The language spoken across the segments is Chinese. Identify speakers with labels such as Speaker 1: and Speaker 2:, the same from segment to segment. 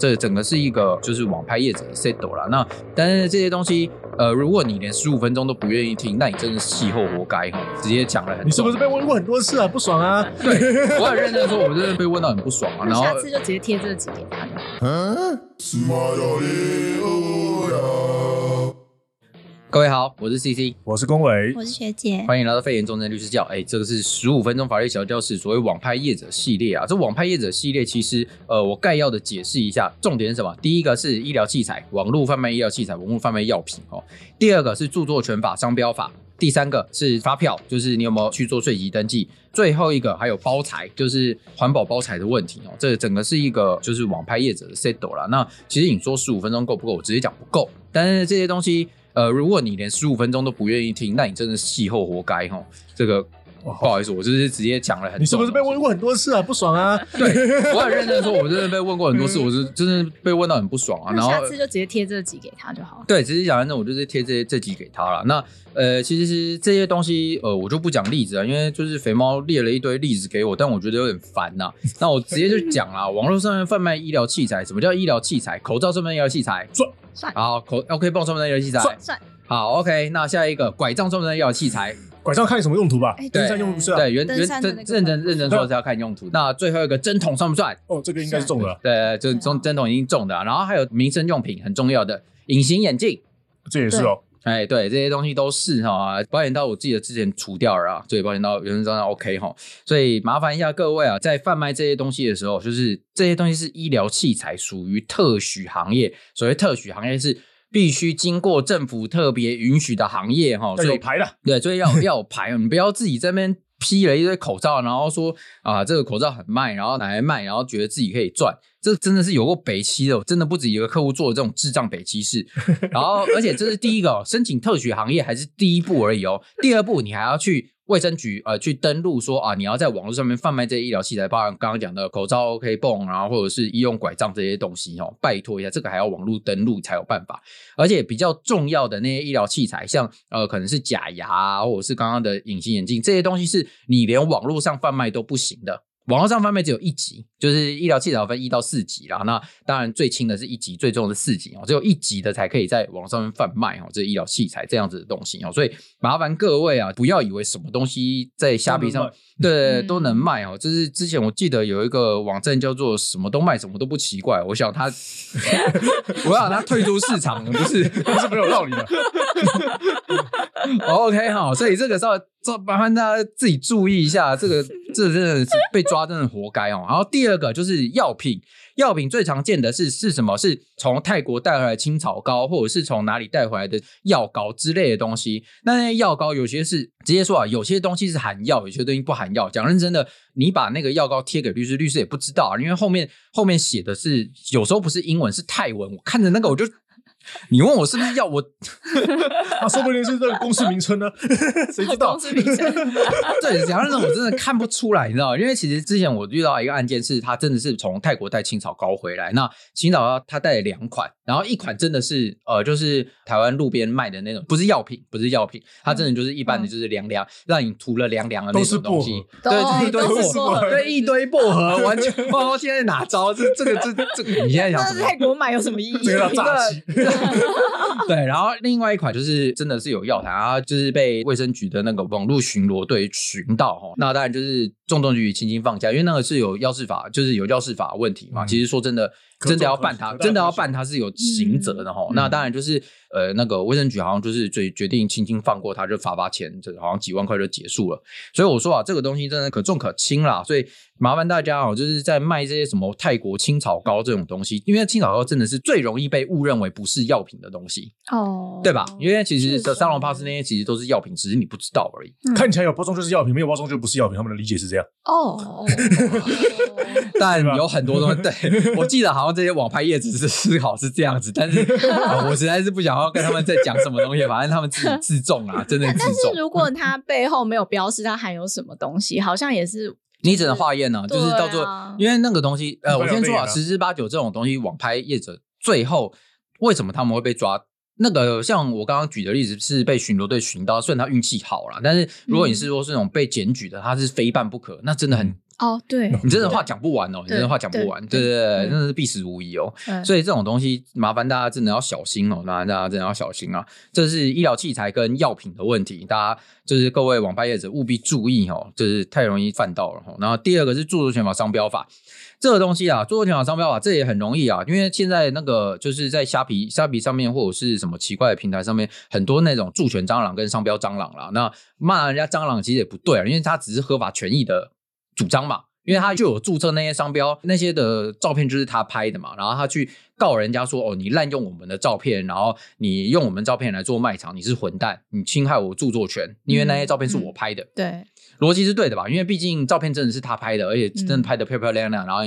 Speaker 1: 这整个是一个就是网拍业者的 settle 啦。那但是这些东西，呃，如果你连十五分钟都不愿意听，那你真的是气候活该哈！直接讲了很，
Speaker 2: 你是不是被问过很多次啊？不爽啊？
Speaker 1: 对，我很认真说，我真的被问到很不爽啊。然后
Speaker 3: 下次就直接贴这个纸给他就好。嗯
Speaker 1: 各位好，我是 CC，
Speaker 2: 我是龚伟，
Speaker 3: 我是学姐，
Speaker 1: 欢迎来到肺炎重症律师教。哎，这个是十五分钟法律小教室，所谓网拍业者系列啊。这网拍业者系列其实，呃，我概要的解释一下，重点是什么？第一个是医疗器材，网络贩卖医疗器材，网络贩卖药品哦。第二个是著作权法、商标法。第三个是发票，就是你有没有去做税籍登记。最后一个还有包材，就是环保包材的问题哦。这整个是一个就是网拍业者的 settle 啦。那其实你说十五分钟够不够？我直接讲不够。但是这些东西。呃，如果你连十五分钟都不愿意听，那你真的是气候活该哈。这个不好意思，我就是直接讲了很。
Speaker 2: 你是不是被问过很多次啊？不爽啊？
Speaker 1: 对，我很认真说，我真的被问过很多次，我是真的被问到很不爽啊。然后
Speaker 3: 下次就直接贴这集给他就好了。
Speaker 1: 对，直接讲完之后，我就直接贴这这集给他了。那呃，其实是这些东西，呃，我就不讲例子啊，因为就是肥猫列了一堆例子给我，但我觉得有点烦呐、啊。那我直接就讲啦，网络上面贩卖医疗器材，什么叫医疗器材？口罩上面医疗器材，
Speaker 2: 算
Speaker 3: 算。
Speaker 1: 好，口 OK 绷上面的医疗器材，
Speaker 3: 算算。
Speaker 1: 好，OK，那下一个拐杖上面的医疗器材，
Speaker 2: 拐杖看你什么用途吧。
Speaker 1: 对，
Speaker 2: 登山用不是啊？
Speaker 1: 对，原原认真认真说是要看用途。那最后一个针筒算不算？
Speaker 2: 哦，这个应该是中的。
Speaker 1: 对，就针针筒已经中的。然后还有民生用品很重要的隐形眼镜，
Speaker 2: 这也是哦。
Speaker 1: 哎，对，这些东西都是哈。保险套我记得之前除掉了啊，所以保险套原则上 OK 哈。所以麻烦一下各位啊，在贩卖这些东西的时候，就是这些东西是医疗器材，属于特许行业。所谓特许行业是。必须经过政府特别允许的行业哈，
Speaker 2: 所以有牌的，
Speaker 1: 对，所以要 要有牌，你不要自己在那边批了一堆口罩，然后说啊这个口罩很卖，然后拿来卖，然后觉得自己可以赚，这真的是有过北七的，真的不止一个客户做的这种智障北七事。然后而且这是第一个申请特许行业还是第一步而已哦，第二步你还要去。卫生局呃去登录说啊，你要在网络上面贩卖这些医疗器材，包含刚刚讲的口罩、OK 泵，然后或者是医用拐杖这些东西哦，拜托一下，这个还要网络登录才有办法。而且比较重要的那些医疗器材，像呃可能是假牙，或者是刚刚的隐形眼镜这些东西，是你连网络上贩卖都不行的。网络上贩卖只有一级，就是医疗器材分一到四级啦。那当然最轻的是一级，最重的是四级哦。只有一级的才可以在网上面贩卖哦，这医疗器材这样子的东西哦。所以麻烦各位啊，不要以为什么东西在虾皮上对都能卖哦。就是之前我记得有一个网站叫做什么都卖，什么都不奇怪。我想他，我想他退出市场，不是 不是没有道理的。OK 好，所以这个时候。这麻烦大家自己注意一下，这个 这真的是被抓，真的活该哦。然后第二个就是药品，药品最常见的是是什么？是从泰国带回来青草膏，或者是从哪里带回来的药膏之类的东西。那那些药膏有些是直接说啊，有些东西是含药，有些东西不含药。讲认真的，你把那个药膏贴给律师，律师也不知道啊，因为后面后面写的是有时候不是英文是泰文，我看着那个我就。你问我是不是要我？
Speaker 2: 啊说不定是这个公司名称呢，谁知道？
Speaker 3: 公司名称
Speaker 1: 对，讲真的，我真的看不出来，你知道吗？因为其实之前我遇到一个案件，是他真的是从泰国带青草膏回来，那青草膏他带了两款，然后一款真的是呃，就是台湾路边卖的那种，不是药品，不是药品，它真的就是一般的就是凉凉，让你涂了凉凉的那种东西，对，一堆薄荷，对，一堆薄荷，完全不知道现在哪招？这这个这这个，你现在想什么？
Speaker 3: 泰国买有什么意义？
Speaker 2: 这个诈欺。
Speaker 1: 对，然后另外一款就是真的是有药台啊，就是被卫生局的那个网络巡逻队寻到哈，那当然就是重重举，轻轻放下，因为那个是有药事法，就是有药事法问题嘛。嗯、其实说真的，真的要办他，真的要办他是有刑责的哈。嗯、那当然就是呃，那个卫生局好像就是最决定轻轻放过他，就罚罚钱，这好像几万块就结束了。所以我说啊，这个东西真的可重可轻啦，所以。麻烦大家哦，就是在卖这些什么泰国青草膏这种东西，因为青草膏真的是最容易被误认为不是药品的东西哦，对吧？因为其实三龙帕斯那些其实都是药品，只是你不知道而已。
Speaker 2: 嗯、看起来有包装就是药品，没有包装就不是药品，他们的理解是这样
Speaker 3: 哦。
Speaker 1: 但有很多东西，对，我记得好像这些网拍业者是思考是这样子，但是、呃、我实在是不想要跟他们在讲什么东西，反正他们自己自重啊，真的自重。但
Speaker 3: 是如果它背后没有标示它含有什么东西，好像也是。
Speaker 1: 你只能化验呢，就是到做，啊、因为那个东西，呃，我先说啊，十之八九这种东西，网拍业者最后为什么他们会被抓？那个像我刚刚举的例子是被巡逻队巡到，虽然他运气好了，但是如果你是说是那种被检举的，他是非办不可，那真的很。
Speaker 3: 哦，对，
Speaker 1: 你真的话讲不完哦，你真的话讲不完，对对对，真的是必死无疑哦。所以这种东西麻烦大家真的要小心哦，麻烦大家真的要小心啊。这是医疗器材跟药品的问题，大家就是各位网拍业者务必注意哦，就是太容易犯到了。然后第二个是著作权法商标法。这个东西啊，著作权法商标法这也很容易啊，因为现在那个就是在虾皮、虾皮上面或者是什么奇怪的平台上面，很多那种著权蟑螂跟商标蟑螂啦。那骂人家蟑螂其实也不对啊，因为它只是合法权益的主张嘛，因为他就有注册那些商标，那些的照片就是他拍的嘛，然后他去告人家说哦，你滥用我们的照片，然后你用我们照片来做卖场，你是混蛋，你侵害我著作权，因为那些照片是我拍的。嗯嗯、对。逻辑是对的吧？因为毕竟照片真的是他拍的，而且真的拍的漂漂亮亮，嗯、然后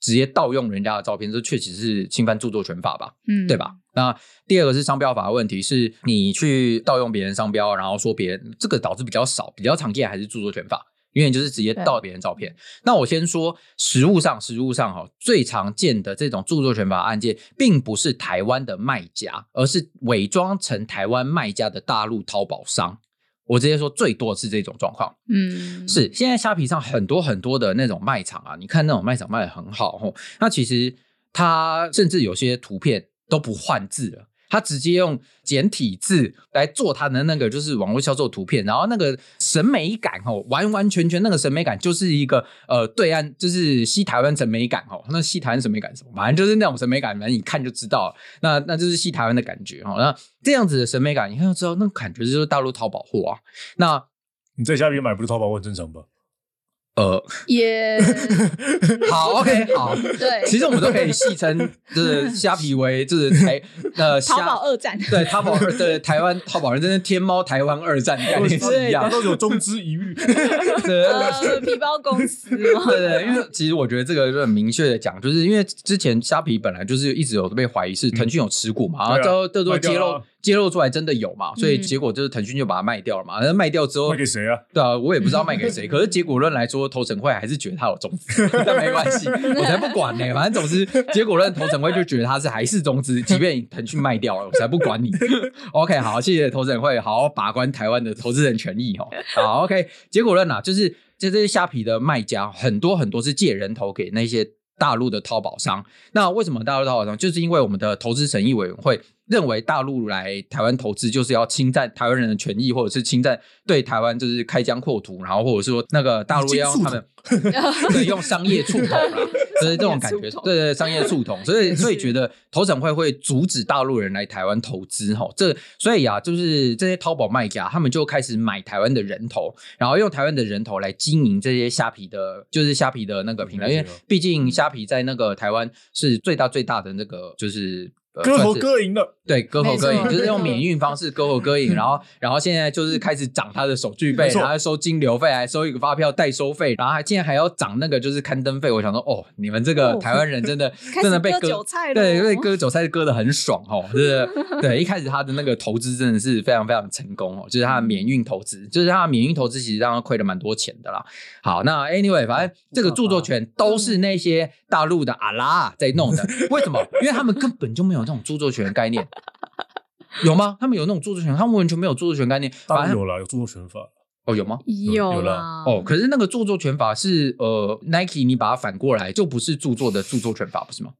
Speaker 1: 直接盗用人家的照片，这确实是侵犯著作权法吧？嗯，对吧？那第二个是商标法的问题，是你去盗用别人商标，然后说别人这个导致比较少，比较常见还是著作权法，因为就是直接盗别人照片。那我先说实物上，实物上哈，最常见的这种著作权法案件，并不是台湾的卖家，而是伪装成台湾卖家的大陆淘宝商。我直接说，最多是这种状况。嗯，是现在虾皮上很多很多的那种卖场啊，你看那种卖场卖的很好吼，那其实它甚至有些图片都不换字了。他直接用简体字来做他的那个就是网络销售图片，然后那个审美感哦，完完全全那个审美感就是一个呃对岸就是西台湾审美感哦，那西台湾审美感什么，反正就是那种审美感，反正你看就知道，那那就是西台湾的感觉哦，那这样子的审美感，你看就知道那感觉就是大陆淘宝货啊。那
Speaker 2: 你在家里买不是淘宝货很正常吧？
Speaker 1: 呃，
Speaker 3: 也
Speaker 1: 好，OK，好，
Speaker 3: 对，
Speaker 1: 其实我们都可以戏称就是 虾皮为就是台呃
Speaker 3: 淘宝二战，
Speaker 1: 对，淘宝二对台湾淘宝人真的天猫台湾二战概念是一样，
Speaker 2: 都有中资一遇，
Speaker 3: 对，呃，皮包公司，对
Speaker 1: 对，因为其实我觉得这个就很明确的讲，就是因为之前虾皮本来就是一直有被怀疑是腾讯有持股嘛，然后都都揭露。揭露出来真的有嘛？所以结果就是腾讯就把它卖掉了嘛。那、嗯、卖掉之后
Speaker 2: 卖给谁啊？
Speaker 1: 对啊，我也不知道卖给谁。可是结果论来说，投审会还是觉得他有中资，但没关系，我才不管呢、欸。反正总之结果论投审会就觉得他是还是中资，即便腾讯卖掉了，我才不管你。OK，好，谢谢投审会好好把关台湾的投资人权益哦。好，OK，结果论啊，就是这这些虾皮的卖家很多很多是借人头给那些大陆的淘宝商。那为什么大陆淘宝商？就是因为我们的投资审议委员会。认为大陆来台湾投资就是要侵占台湾人的权益，或者是侵占对台湾就是开疆扩土，然后或者是说那个大陆要用他们 对用商业触 统啦，就是这种感觉，对对，对商业触统，所以所以觉得投审会会阻止大陆人来台湾投资哈，这所以啊，就是这些淘宝卖家他们就开始买台湾的人头，然后用台湾的人头来经营这些虾皮的，就是虾皮的那个平台，因为毕竟虾皮在那个台湾是最大最大的那个就是。
Speaker 2: 割喉割影的，
Speaker 1: 对，割喉割影就是用免运方式割喉割 影，然后，然后现在就是开始涨他的手续费，然后收金流费，还收一个发票代收费，然后还竟然还要涨那个就是刊登费。我想说，哦，你们这个台湾人真的 真的被割韭菜了，对，被割韭菜割的很爽哦，就是对，一开始他的那个投资真的是非常非常成功哦，就是他的免运投资，就是他的免运投资其实让他亏了蛮多钱的啦。好，那 anyway，反正这个著作权都是那些大陆的阿拉在弄的，为什么？因为他们根本就没有。这种著作权概念 有吗？他们有那种著作权，他们完全没有著作权概念。
Speaker 2: 当然有了，有著作权法
Speaker 1: 哦，有吗？
Speaker 3: 有
Speaker 2: 有
Speaker 3: 了
Speaker 1: 哦。可是那个著作权法是呃，Nike，你把它反过来就不是著作的著作权法，不是吗？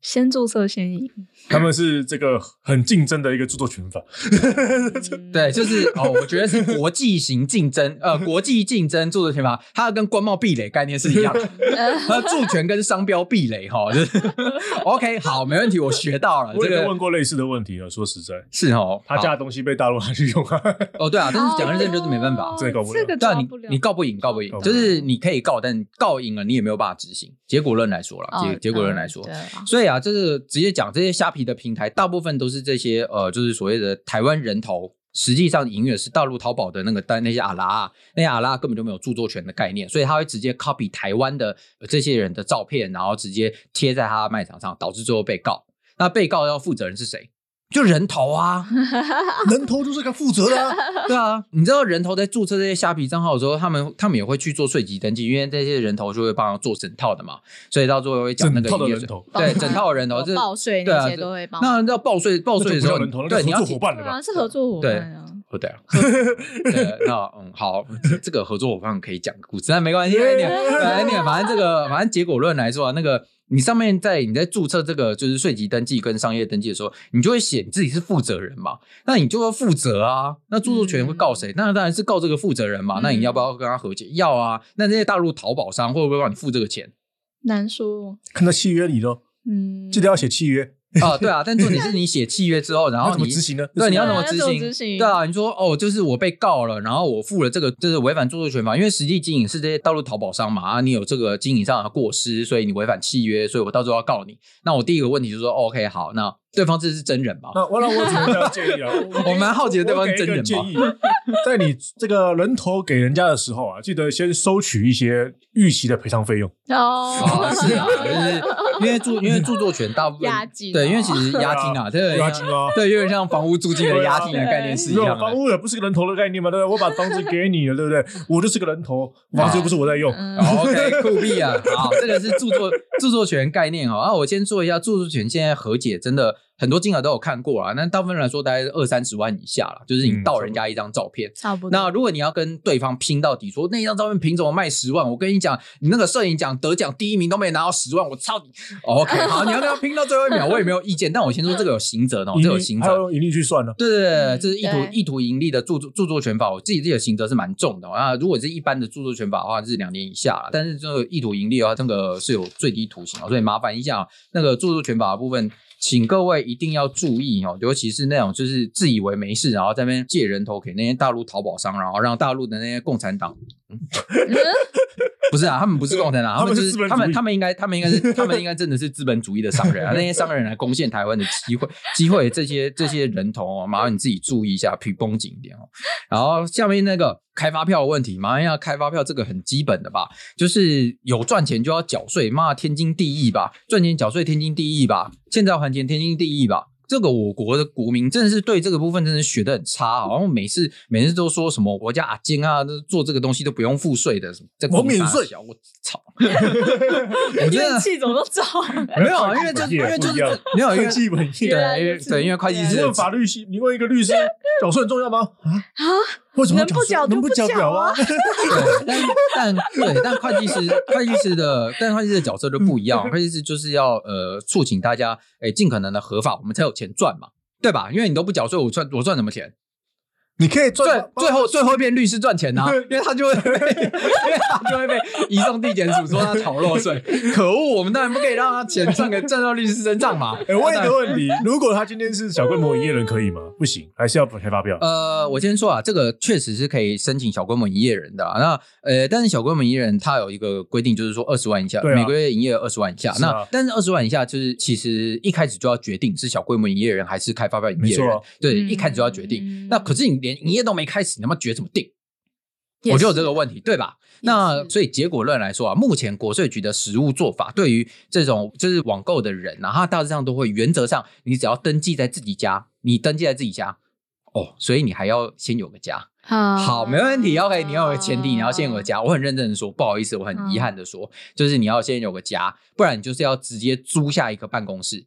Speaker 3: 先注册先赢，
Speaker 2: 他们是这个很竞争的一个著作权法，
Speaker 1: 对，就是哦，我觉得是国际型竞争，呃，国际竞争著作权法，它跟官贸壁垒概念是一样的，它著权跟商标壁垒哈，就是 OK，好，没问题，我学到了。
Speaker 2: 我也问过类似的问题了，说实在，
Speaker 1: 是哦，
Speaker 2: 他家的东西被大陆拿去用啊，
Speaker 1: 哦，对啊，但是讲认真就是没办法，
Speaker 2: 这个告不了，
Speaker 1: 对啊，你你告不赢，告不赢，就是你可以告，但告赢了你也没有办法执行。结果论来说了，结结果论来说，所以啊。这是直接讲这些虾皮的平台，大部分都是这些呃，就是所谓的台湾人头，实际上永远是大陆淘宝的那个单，那些阿拉，那些阿拉根本就没有著作权的概念，所以他会直接 copy 台湾的这些人的照片，然后直接贴在他的卖场上，导致最后被告。那被告要负责人是谁？就人头啊，
Speaker 2: 人头就是该负责的啊。
Speaker 1: 对啊，你知道人头在注册这些虾皮账号的时候，他们他们也会去做税籍登记，因为这些人头就会帮他做整套的嘛，所以到最后会讲那个整套的人头，对，整套的人头，这
Speaker 3: 报税那些都会帮。
Speaker 1: 那要报税报税的时候，
Speaker 2: 对，你要
Speaker 3: 伙伴的嘛？是合作伙伴啊。
Speaker 1: 哦，对啊，对，那嗯，好，这个合作伙伴可以讲个故事，但没关系，反正反正这个，反正结果论来说啊，那个你上面在你在注册这个就是税籍登记跟商业登记的时候，你就会写你自己是负责人嘛，那你就要负责啊，那著作权会告谁？那当然是告这个负责人嘛，那你要不要跟他和解？要啊，那这些大陆淘宝商会不会帮你付这个钱？
Speaker 3: 难说，
Speaker 2: 看到契约里喽，嗯，记得要写契约。
Speaker 1: 啊，对啊，但重点是你写契约之后，然后你
Speaker 2: 怎么执行呢？
Speaker 1: 对，你要怎么执行？对啊，你说哦，就是我被告了，然后我付了这个，就是违反著作权法，因为实际经营是这些道路淘宝商嘛，啊，你有这个经营上的过失，所以你违反契约，所以我到时候要告你。那我第一个问题就是说，OK，好，那。对方这是真人吗？
Speaker 2: 那我那我只能这样建议啊，
Speaker 1: 我蛮好奇的，对方是真人吗？
Speaker 2: 建议，在你这个人头给人家的时候啊，记得先收取一些预期的赔偿费用
Speaker 3: 哦。
Speaker 1: 是啊，就是因为著因为著作权大部分
Speaker 3: 押金，
Speaker 1: 对，因为其实押金啊，对
Speaker 2: 押金啊，
Speaker 1: 对，有点像房屋租金的押金的概念是一样的。
Speaker 2: 房屋也不是个人头的概念嘛，对不对？我把房子给你了，对不对？我就是个人头，房子又不是我在用。
Speaker 1: OK，酷毙啊！好，这个是著作著作权概念哦啊。我先说一下著作权现在和解真的。很多金额都有看过啊，那大部分来说大概是二三十万以下了，就是你盗人家一张照片，
Speaker 3: 差不多。
Speaker 1: 那如果你要跟对方拼到底，说那一张照片凭什么卖十万？我跟你讲，你那个摄影奖得奖第一名都没拿到十万，我操你！OK，好，你要跟他拼到最后一秒，我也没有意见。但我先说这个有刑责的，这个有刑
Speaker 2: 责，盈利去算了。
Speaker 1: 对对对，这是意图意图盈利的著作著作权法，我自己这个刑责是蛮重的啊。如果是一般的著作权法的话，是两年以下了，但是这个意图盈利的话，这个是有最低徒刑，所以麻烦一下那个著作权法的部分。请各位一定要注意哦，尤其是那种就是自以为没事，然后在那边借人头给那些大陆淘宝商，然后让大陆的那些共产党，不是啊，他们不是共产党，他们就是他们他们应该他们应该是他们应该真的是资本主义的商人啊，那些商人来攻陷台湾的机会机会，这些这些人头哦，麻烦你自己注意一下，皮绷紧一点哦。然后下面那个。开发票的问题，马上要开发票，这个很基本的吧，就是有赚钱就要缴税，妈天经地义吧，赚钱缴税天经地义吧，欠债还钱天经地义吧。这个我国的国民真的是对这个部分真的学的很差，好像每次每次都说什么国家阿金啊，做这个东西都不用付税的，什么我免税，我操！我觉得
Speaker 3: 气怎么都糟，
Speaker 1: 没有，因为这因为就是没有，因为
Speaker 2: 基本对，因为对，因为会计师问法律系，你问一个律师 缴税很重要吗？啊啊，为什么
Speaker 3: 能不缴能不缴表啊？
Speaker 1: 对，但但对，但会计师会计师的但会计师的角色就不一样，会计师就是要呃促请大家诶尽可能的合法，我们才有钱赚嘛，对吧？因为你都不缴税，我赚我赚什么钱？
Speaker 2: 你可以赚
Speaker 1: 最最后最后一遍律师赚钱呐、啊，因为他就会被，因为他就会被移送地检署说他逃漏税。可恶，我们当然不可以让他钱赚给赚到律师身上嘛。
Speaker 2: 哎、欸，问一个问题，如果他今天是小规模营业人，可以吗？不行，还是要开发票？
Speaker 1: 呃，我先说啊，这个确实是可以申请小规模营业人的、啊。那呃，但是小规模营业人他有一个规定，就是说二十万以下，啊、每个月营业额二十万以下。啊、那但是二十万以下，就是其实一开始就要决定是小规模营业人还是开发票营业人。对，嗯、一开始就要决定。嗯、那可是你连营业都没开始。你他妈觉得怎么定？我就有这个问题，对吧？那所以结果论来说啊，目前国税局的实务做法，对于这种就是网购的人啊，他大致上都会原则上，你只要登记在自己家，你登记在自己家哦，所以你还要先有个家。好，好，没问题。OK，你要有个前提，你要先有个家。我很认真的说，不好意思，我很遗憾的说，就是你要先有个家，不然你就是要直接租下一个办公室。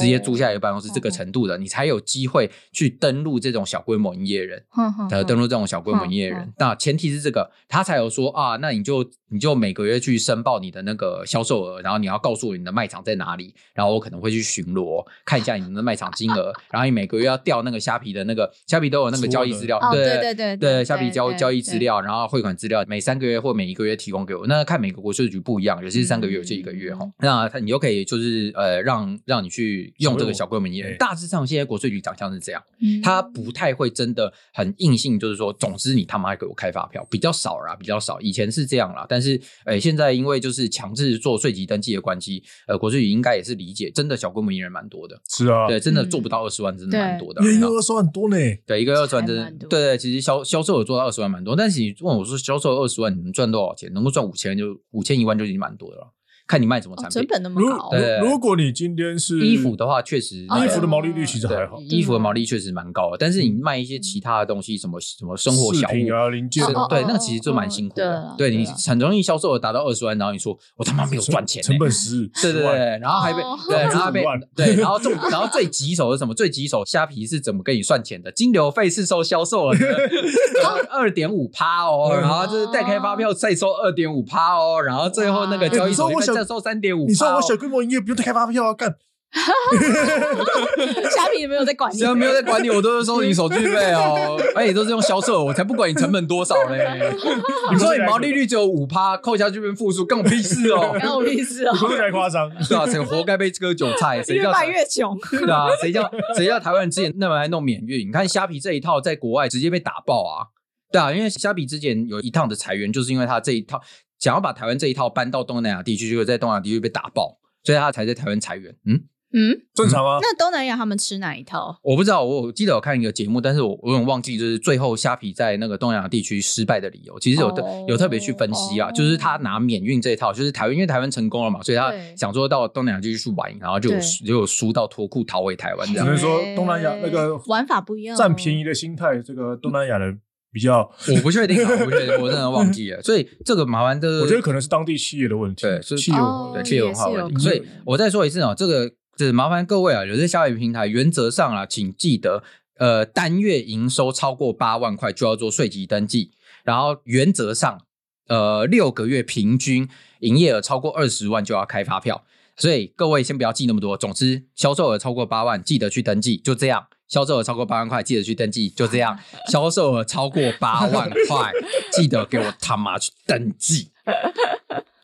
Speaker 1: 直接租下一个办公室，这个程度的，你才有机会去登录这种小规模营业人，呃，登录这种小规模营业人。那前提是这个，他才有说啊，那你就你就每个月去申报你的那个销售额，然后你要告诉我你的卖场在哪里，然后我可能会去巡逻看一下你的卖场金额，然后你每个月要调那个虾皮的那个虾皮都有那个交易资料，对对对对，虾皮交交易资料，然后汇款资料，每三个月或每一个月提供给我。那看每个国税局不一样，有些是三个月，有些一个月哈。那他你就可以就是呃让让你去。用这个小规模营业人，大致上现在国税局长相是这样，他不太会真的很硬性，就是说，总之你他妈给我开发票，比较少啦，比较少。以前是这样啦，但是，诶，现在因为就是强制做税籍登记的关系，呃，国税局应该也是理解，真的小规模营业人蛮多的，
Speaker 2: 是啊，
Speaker 1: 对，真的做不到二十万，真的蛮多的，
Speaker 2: 一个二十万多呢，
Speaker 1: 对，一个二十万真的，对对，其实销销售有做到二十万蛮多，但是你问我说销售二十万你能赚多少钱？能够赚五千就五千一万就已经蛮多的了。看你卖什么产品。
Speaker 3: 哦成本那么
Speaker 2: 如
Speaker 3: 高，
Speaker 1: 对
Speaker 2: 如如果你今天是
Speaker 1: 衣服的话，确实
Speaker 2: 衣服的
Speaker 3: 哦
Speaker 2: 毛利率其实还好，
Speaker 1: 衣服的毛利确实蛮高的，但是你卖一些其他的东西，什么什么生活小
Speaker 2: 品啊、零件
Speaker 1: 对，那个其实就蛮辛苦的
Speaker 3: 哦。
Speaker 1: 对你很容易销售额达到二十万，然后你说我他妈没有赚钱欸，
Speaker 2: 成本十，10万
Speaker 1: 对对对，然后还被
Speaker 3: 哦
Speaker 1: 对，然后还被对，然后重，然后最棘手的是什么？最棘手，虾皮是怎么跟你算钱的？金流费是收销售额的 二点五趴哦，
Speaker 2: 嗯
Speaker 1: 然后就是代开发票再收二点五趴哦，然后最后那个交易所收三点五。
Speaker 2: 你说我小规模营业不用开发票啊，干
Speaker 3: 虾皮也没有在管你
Speaker 1: 只，要没有在管你，我都是收你手续费哦，而且都是用销售，我才不管你成本多少嘞。你说你毛利率只有五趴，扣下去变负数，跟我屁事哦。
Speaker 3: 干我屁事哦
Speaker 2: 太夸张？
Speaker 1: 对啊，谁活该被割韭菜？谁叫
Speaker 3: 越卖越穷。
Speaker 1: 对啊，谁叫谁叫台湾人之前那么爱弄免运？你看虾皮这一套在国外直接被打爆啊！对啊，因为虾皮之前有一趟的裁员，就是因为他这一套想要把台湾这一套搬到东南亚地区，结果在东南亚地区被打爆，所以他才在台湾裁员。嗯，
Speaker 3: 嗯，
Speaker 2: 正常啊。
Speaker 3: 那东南亚他们吃哪一套？
Speaker 1: 我不知道，我我记得我看一个节目，但是我我有点忘记，就是最后虾皮在那个东南亚地区失败的理由，其实有的、
Speaker 3: 哦
Speaker 1: 有特别去分析啊，
Speaker 3: 哦
Speaker 1: 就是他拿免运这一套，就是台湾因为台湾成功了嘛，所以他想说到东南亚地区去玩，然后就就有输到脱裤逃回台湾这样
Speaker 2: 只能。说东南亚那个
Speaker 3: 玩法不一样，
Speaker 2: 占便宜的心态，这个东南亚人比较，
Speaker 1: 我不确定啊，我不确定，我真的忘记了。所以这个麻烦的，
Speaker 2: 我觉得可能是当地企业的问题，
Speaker 1: 对是
Speaker 2: 企业
Speaker 3: 哦
Speaker 1: 对企业文化
Speaker 3: 问题。
Speaker 1: 所以我再说一次啊，这个就是麻烦各位啊，有些消费平台原则上啊，请记得，呃，单月营收超过八万块就要做税籍登记，然后原则上，呃，六个月平均营业额超过二十万就要开发票。所以各位先不要记那么多，总之销售额超过八万，记得去登记，就这样。销售额超过八万块，记得去登记，就这样。销售额超过八万块，记得给我他妈去登记。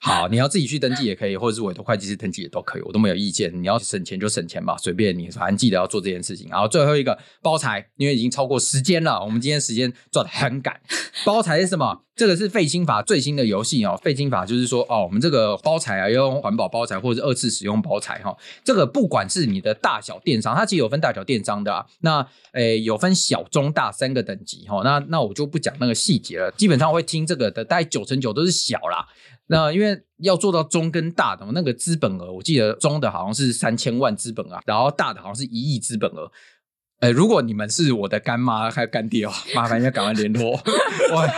Speaker 1: 好，你要自己去登记也可以，或者是委托会计师登记也都可以，我都没有意见。你要省钱就省钱吧，随便你，反正记得要做这件事情。然后最后一个包材，因为已经超过时间了，我们今天时间抓得很赶。包材是什么？这个是废清法最新的游戏哦。废清法就是说，哦，我们这个包材啊，要用环保包材或者是二次使用包材哈、哦。这个不管是你的大小电商，它其实有分大小电商的啊。那诶有分小、中、大三个等级哈、哦。那那我就不讲那个细节了。基本上会听这个的，大概九成九都是小啦。那因为要做到中跟大的那个资本额，我记得中的好像是三千万资本啊，然后大的好像是一亿资本额。呃，如果你们是我的干妈还有干爹哦，麻烦要赶快联络 我。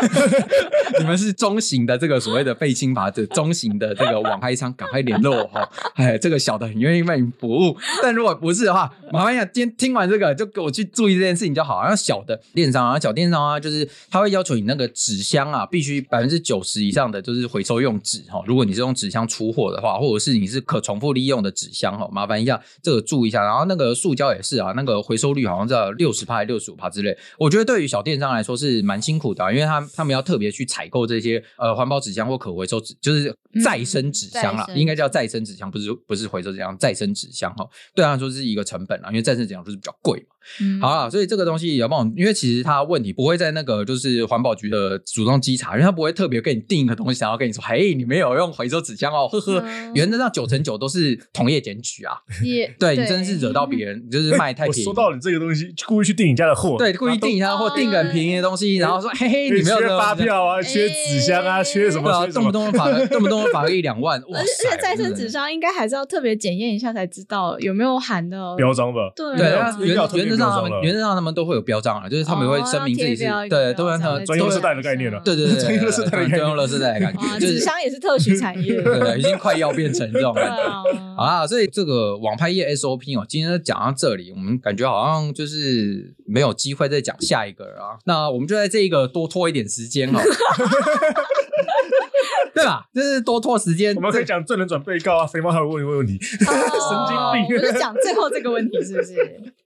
Speaker 1: 你们是中型的这个所谓的废青法的中型的这个网拍商，赶快联络我哈。哎，这个小的很愿意为你服务，但如果不是的话，麻烦一下，今天听完这个就给我去注意这件事情就好。然后小的电商啊，小电商啊，就是他会要求你那个纸箱啊，必须百分之九十以上的就是回收用纸哈。如果你是用纸箱出货的话，或者是你是可重复利用的纸箱哈，麻烦一下这个注意一下。然后那个塑胶也是啊，那个回收率好像在六十趴还六十五趴之类。我觉得对于小电商来说是蛮辛苦的、啊，因为他他们要特别去采购这些呃环保纸箱或可回收纸，就是再生纸箱啦，
Speaker 3: 嗯
Speaker 1: 应该叫再生纸箱，不是不是回收纸箱，再生纸箱哈。对他来说是一个成本啊，因为再生纸箱就是比较贵嘛。
Speaker 3: 嗯
Speaker 1: 好啦，所以这个东西也要帮我，因为其实他问题不会在那个就是环保局的主动稽查，因为他不会特别给你定一个东西，然后跟你说，嘿，你没有用回收纸箱哦，呵呵。
Speaker 3: 嗯
Speaker 1: 原则上九成九都是同业检举啊，
Speaker 3: 也
Speaker 1: 对你真的是惹到别人，你就是卖太 便宜。
Speaker 2: 我收到你这个东西，故意去订你家的货，
Speaker 1: 对，故意订一下或订个很便宜的东西，然后说嘿嘿，你没有
Speaker 2: 缺发票啊，缺纸箱啊，缺什么，
Speaker 1: 动不动罚个 动不动罚个一两万，哇
Speaker 3: 而！且再生纸箱应该还是要特别检验一下才知道有没有含的。
Speaker 2: 标章吧？
Speaker 1: 对原原则上他
Speaker 2: 们
Speaker 1: 原则上他们都会有标章啊，就是他们会声明自己是
Speaker 3: 对，
Speaker 1: 都让他
Speaker 3: 们
Speaker 2: 专用垃圾
Speaker 1: 都会
Speaker 2: 袋的概念了
Speaker 1: 对对对，
Speaker 2: 专用垃圾袋的概念。
Speaker 1: 专用垃圾袋的感
Speaker 3: 哇，觉，
Speaker 1: 纸
Speaker 3: 箱也是特许产业，
Speaker 1: 对对，已经快要变成这种
Speaker 3: 对
Speaker 1: 感觉。
Speaker 3: 啊，
Speaker 1: 好啦，所以这个网拍业 SOP 哦，今天讲到这里，我们感觉好像就是没有机会再讲下一个了啊。那我们就在这一个多拖一点时间哦，对吧？就是多拖时间。
Speaker 2: 我们可以讲证人转被告啊，肥猫还会问一个问题，
Speaker 3: 哦
Speaker 2: 神经病
Speaker 3: 我们就讲最后这个问题是不是？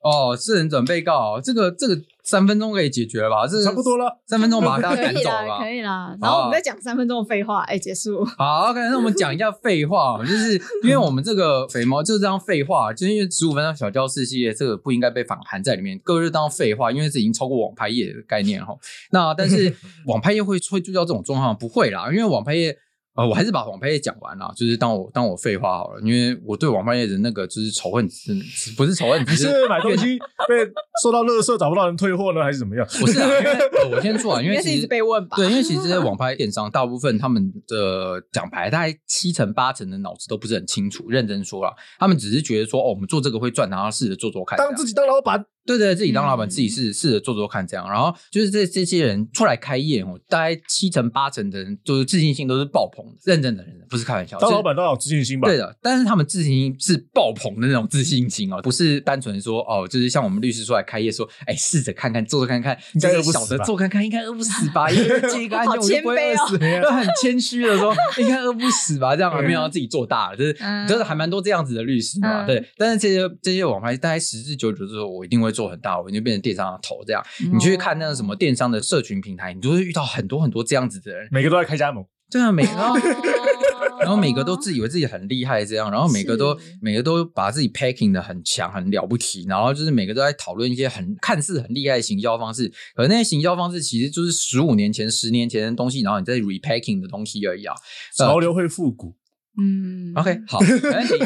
Speaker 1: 哦，是人转被告，这个这个三分钟可以解决了吧？这
Speaker 2: 差不多了。
Speaker 1: 三分钟把大家赶走了吧
Speaker 3: 可。以啦。然后我们再讲三分钟的废话，哎，结束。
Speaker 1: 好，OK，那我们讲一下废话，就是因为我们这个 肥猫就是这样废话，就是因为十五分钟小教室系列这个不应该被反含在里面，各位就当废话，因为这已经超过网拍业的概念哈。那但是网拍业会会遇到这种状况不会啦，因为网拍业呃，我还是把网拍业讲完了，就是当我当我废话好了，因为我对网拍业的那个就是仇恨值，不是仇恨值，
Speaker 2: 是买东西被受到垃圾找不到人退货呢，还是怎么样？
Speaker 1: 不是啊，因为我先说啊，因为 其实
Speaker 3: 一直被问吧，
Speaker 1: 对，因为其实这些网拍电商大部分他们的奖牌，大概七成八成的脑子都不是很清楚。认真说了，他们只是觉得说，哦，我们做这个会赚，然后试着做做看，
Speaker 2: 当自己当老板。
Speaker 1: 对对，自己当老板，自己试试着做做看，这样。然后就是这这些人出来开业哦，大概七成八成的人就是自信心都是爆棚的，认真的人，不是开玩笑。
Speaker 2: 当老板都要有自信心吧？
Speaker 1: 对的，但是他们自信心是爆棚的那种自信心哦，不是单纯说哦，就是像我们律师出来开业说，哎，试着看看，做做看看，应该饿不死吧？做看看应该饿不死吧？因为接一个案件我就不会饿死，都很谦虚的说应该饿不死吧？这样还没有要自己做大了，就是就是还蛮多这样子的律师嘛。对，但是这些这些网拍大概十之九九之后，我一定会做很大，我就变成。电商的头这样，你去看那个什么电商的社群平台，你就会遇到很多很多这样子的人，
Speaker 2: 每个都在开加盟，
Speaker 1: 对啊，每个，然后每个都自以为自己很厉害这样，然后每个都每个都把自己 packing 的很强很了不起，然后就是每个都在讨论一些很看似很厉害的行销方式，可那些行销方式其实就是十五年前、十年前的东西，然后你在 repacking 的东西而已啊，
Speaker 2: 潮流会复古。
Speaker 1: 嗯，OK，好，没问题。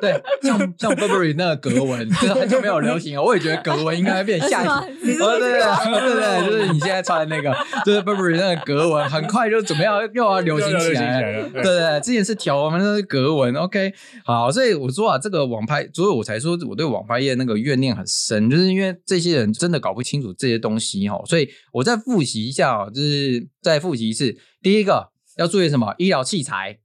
Speaker 1: 对，像像 Burberry 那个格纹，就是很久没有流行了。我也觉得格纹应该会变下一批。哦，对对对对，就是你现在穿的那个，就是 Burberry 那个格纹，很快就准备要又要流行起来了。对对对，之前是条纹，我们那是格纹。OK，好，所以我说啊，这个网拍，所以我才说我对网拍业那个怨念很深，就是因为这些人真的搞不清楚这些东西哈。所以我再复习一下哦，就是再复习一次。第一个要注意什么？医疗器材。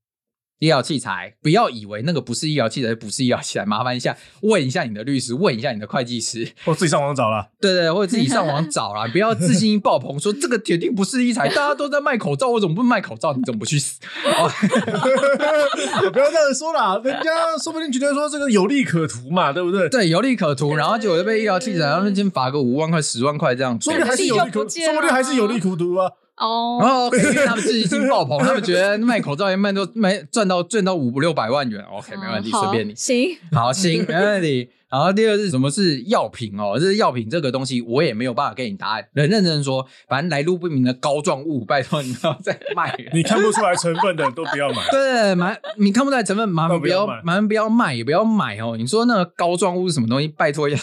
Speaker 1: 医疗器材，不要以为那个不是医疗器材，不是医疗器材，麻烦一下问一下你的律师，问一下你的会计师，
Speaker 2: 或自己上网找了。
Speaker 1: 对对，或者自己上网找了，不要自信心爆棚，说这个铁定不是医材，大家都在卖口罩，我怎么不卖口罩？你怎么不去死？哦、
Speaker 2: 不要这样说啦，人家说不定觉得说这个有利可图嘛，对不对？
Speaker 1: 对，有利可图，然后结果就被医疗器材，然后先罚个五万块、十万块这样，
Speaker 2: 说不定还是有利可，说不定还是有利可图啊。
Speaker 3: 哦，
Speaker 1: 然后 因为他们自信心爆棚，他们觉得卖口罩也卖都卖赚到赚到五六百万元，OK，没问题，随便你，
Speaker 3: 行，
Speaker 1: 好行，没问题。然后第二是什么是药品哦？这是药品这个东西，我也没有办法给你答案。认认真说，反正来路不明的膏状物，拜托你不要再卖。
Speaker 2: 你看不出来成分的都不要买。
Speaker 1: 对，买你看不出来成分，麻烦不要，麻烦不要卖，也不要买哦。你说那个膏状物是什么东西？拜托一下，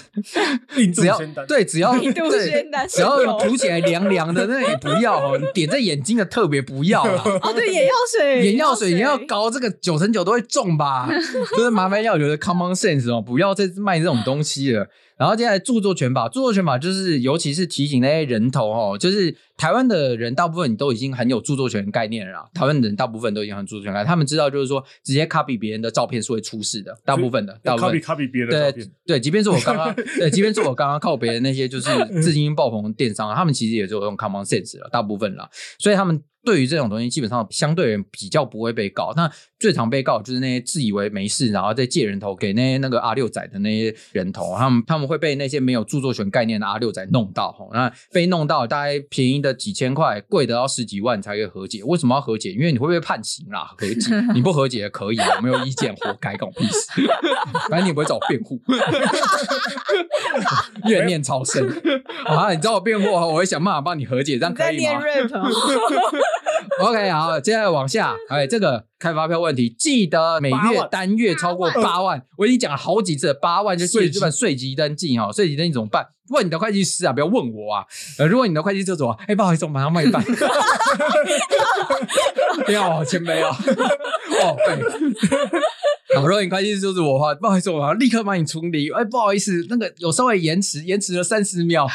Speaker 1: 只要对，只要对，只要涂起来凉凉的，那也不要哦。你点在眼睛的特别不要了。
Speaker 3: 哦，对，眼药水，
Speaker 1: 眼药水，眼药膏，这个九成九都会中吧？就是麻烦要有的 common sense 哦，不要再卖。这种东西了，然后接下来著作权法，著作权法就是尤其是提醒那些人头哦，就是台湾的人大部分你都已经很有著作权概念了啦，台湾的人大部分都已经很著作权概念，他们知道就是说直接 copy 别人的照片是会出事的，大部分的，大部分。
Speaker 2: copy copy 别人的照片，
Speaker 1: 对对，即便是我刚刚 对，即便是我刚刚靠别人那些就是资金爆棚的电商，他们其实也是有用 common sense 了，大部分了，所以他们。对于这种东西，基本上相对人比较不会被告。那最常被告就是那些自以为没事，然后再借人头给那些那个阿六仔的那些人头，他们他们会被那些没有著作权概念的阿六仔弄到。那被弄到大概便宜的几千块，贵的要十几万才可以和解。为什么要和解？因为你会被判刑啦。和解 你不和解也可以，我没有意见，活该，关我屁事。反正你不会找我辩护，怨念超深啊！你找我辩护，我会想办法帮你和解，这样可以吗？OK，好，接下来往下，哎，这个开发票问题，记得每月单月超过八万，我已经讲了好几次了，八万就记得这份税籍登记哈，税籍登记怎么办？问你的会计师啊，不要问我啊。呃，如果你的会计师说，哎、欸，不好意思，我马上帮你办。不要，钱没有。哦，对。好，如果你会计师就是我的话，不好意思，我要立刻帮你处理。哎，不好意思，那个有稍微延迟，延迟了三十秒。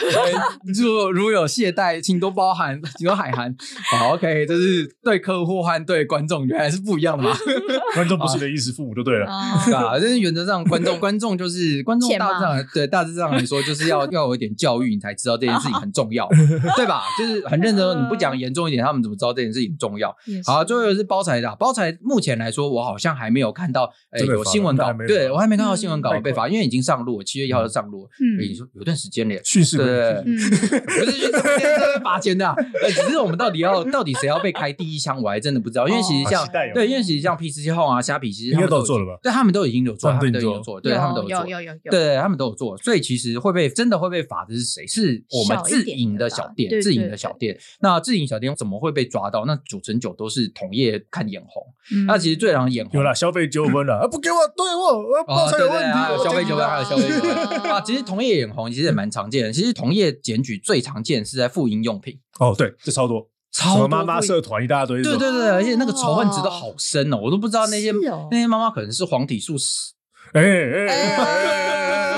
Speaker 1: 如如有懈怠，请多包涵，请多海涵。好，OK，这是对客户和对观众原来是不一样的嘛？
Speaker 2: 观众不是你的衣食父母就对了，
Speaker 1: 是吧？这是原则上，观众观众就是观众，大致上对大致上来说，就是要 要有一点教育，你才知道这件事情很重要，对吧？就是很认真，你不讲严重一点，他们怎么知道这件事情重要？好，最后是包材的，包材目前来说，我好像还没有看到。哎，有新闻稿对我还没看到新
Speaker 2: 闻
Speaker 1: 稿被罚，因为已经上路了，七月一号就上路了，
Speaker 3: 嗯
Speaker 1: 已经有段时间了。
Speaker 2: 训示
Speaker 3: 对
Speaker 1: 不是去这边这边罚钱的只是我们到底要到底谁要被开第一枪，我还真的不知道，因为其实像对，因为其实像 PC Home 啊、虾皮，其实他们
Speaker 2: 都有做了吧
Speaker 1: 对他们都已经有做，他
Speaker 2: 他们都
Speaker 1: 有做，对他们都做
Speaker 3: 有。有有有，
Speaker 1: 对，他们都有做，所以其实会被真的会被罚的是谁？是我们自营的小店，自营的小店。那自营小店怎么会被抓到？那九成九都是同业看眼红。
Speaker 3: 嗯
Speaker 1: 那其实最让眼红
Speaker 2: 有了消费纠纷了，啊不给我对我，我报
Speaker 1: 哦，
Speaker 2: 才有
Speaker 1: 问
Speaker 2: 题，
Speaker 1: 消费纠纷，还有消费纠纷
Speaker 3: 哦
Speaker 1: 啊。其实同业眼红其实也蛮常见的。其实同业检举最常见是在妇婴用品，
Speaker 2: 哦，对，这超多，
Speaker 1: 超多
Speaker 2: 什么
Speaker 1: 妈妈
Speaker 2: 社团一大堆
Speaker 1: 对对对，而且那个仇恨值都好深哦，我都不知道那些
Speaker 3: 哦
Speaker 1: 那些妈妈可能是黄体素死
Speaker 2: 哎哎哎，
Speaker 1: 啊。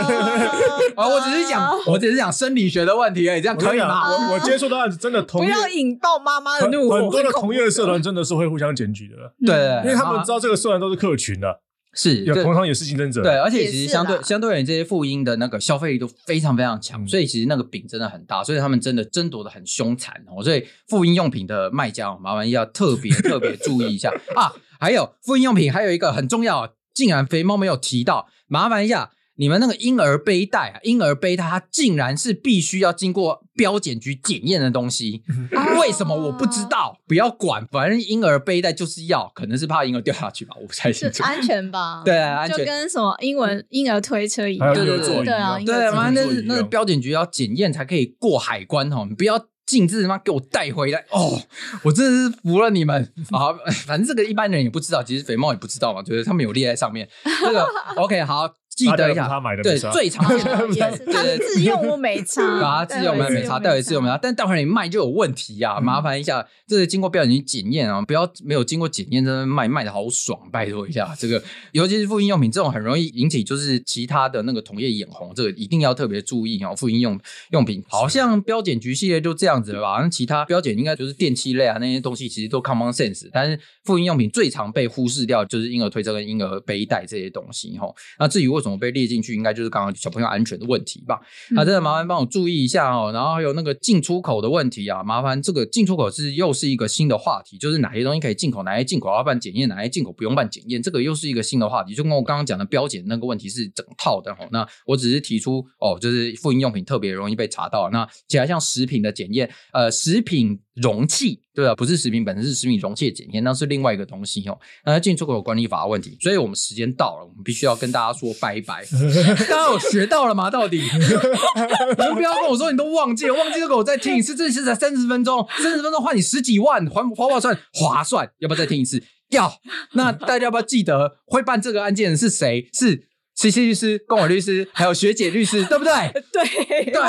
Speaker 1: 我只是讲，我只是讲生理学的问题而已，这样可以吗？
Speaker 2: 我我接触的案子真的同业
Speaker 3: 不要引爆妈妈的
Speaker 2: 很
Speaker 3: 怒火，
Speaker 2: 很多的同业社团真的是会互相检举的，
Speaker 1: 对，
Speaker 2: 因为他们
Speaker 1: 啊
Speaker 2: 知道这个社团都是客群的，
Speaker 1: 是
Speaker 2: 有同行也是竞争者，
Speaker 1: 对，而且其实相
Speaker 3: 对
Speaker 1: 相对而言，这些妇婴的那个消费力都非常非常强，
Speaker 2: 嗯
Speaker 1: 所以其实那个饼真的很大，所以他们真的争夺的很凶残哦。所以妇婴用品的卖家哦，麻烦要特别 特别注意一下啊。还有妇婴用品还有一个很重要，竟然肥猫没有提到，麻烦一下。你们那个婴儿背带啊，婴儿背带它竟然是必须要经过标检局检验的东西，
Speaker 3: 啊
Speaker 1: 为什么我不知道？不要管，反正婴儿背带就是要，可能是怕婴儿掉下去吧，我不太清楚。
Speaker 3: 是安全吧？
Speaker 1: 对啊安全
Speaker 3: 就跟什么英文婴儿推车一
Speaker 2: 样，
Speaker 1: 对对对
Speaker 3: 啊
Speaker 1: 对，反正那是
Speaker 2: 座椅一样
Speaker 1: 那是标检局要检验才可以过海关哦，你不要径自他妈给我带回来哦！我真的是服了你们 啊！反正这个一般人也不知道，其实肥猫也不知道嘛，就是他们有列在上面。这个 OK 好。记得一下，
Speaker 2: 他买的对
Speaker 1: 最常见的
Speaker 3: 哦 也是，他自用我没差，
Speaker 1: 啊，自用没没差，待会自用没差，但待会你卖就有问题啊！麻烦一下，这是经过标准检验啊，不要没有经过检验，在那卖卖的好爽，拜托一下。这个尤其是复印用品这种很容易引起就是其他的那个同业眼红，这个一定要特别注意哦。复印用用品好像标检局系列就这样子了吧？那其他标检应该就是电器类啊那些东西，其实都 common sense，但是复印用品最常被忽视掉就是婴儿推车跟婴儿背带这些东西哈。那至于为什么被列进去，应该就是刚刚小朋友安全的问题吧？那真的麻烦帮我注意一下哦。然后还有那个进出口的问题啊，麻烦这个进出口是又是一个新的话题，就是哪些东西可以进口，哪些进口要办检验，哪些进口不用办检验，这个又是一个新的话题。就跟我刚刚讲的标检那个问题是整套的哦。那我只是提出哦，就是复印用品特别容易被查到。那其他像食品的检验，呃，食品容器对啊，不是食品本身，是食品容器的检验，那是另外一个东西哦。那进出口管理法的问题，所以我们时间到了，我们必须要跟大家说拜拜。大家有学到了吗？到底？你们不要跟我说你都忘记了，忘记这个我再听一次。这次才三十分钟，三十分钟换你十几万，划划不划算？划算。要不要再听一次？要。那大家要不要记得会办这个案件的是谁？是 CC 律师、公委律师，还有学姐律师，对不对？
Speaker 3: 对
Speaker 1: 对，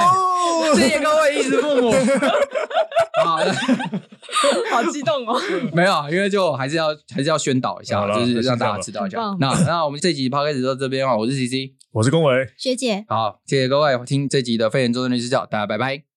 Speaker 1: 谢谢各位衣食父母。好的，
Speaker 3: 好激动哦！
Speaker 1: 没有，因为就还是要还是要宣导一下，就是
Speaker 2: 让
Speaker 1: 大家知道一下。那那我们这集 podcast 到这边啊，我是 CC，
Speaker 2: 我是公伟。
Speaker 3: 学姐。
Speaker 1: 好，谢谢各位听这集的肺炎周正律师教，大家拜拜。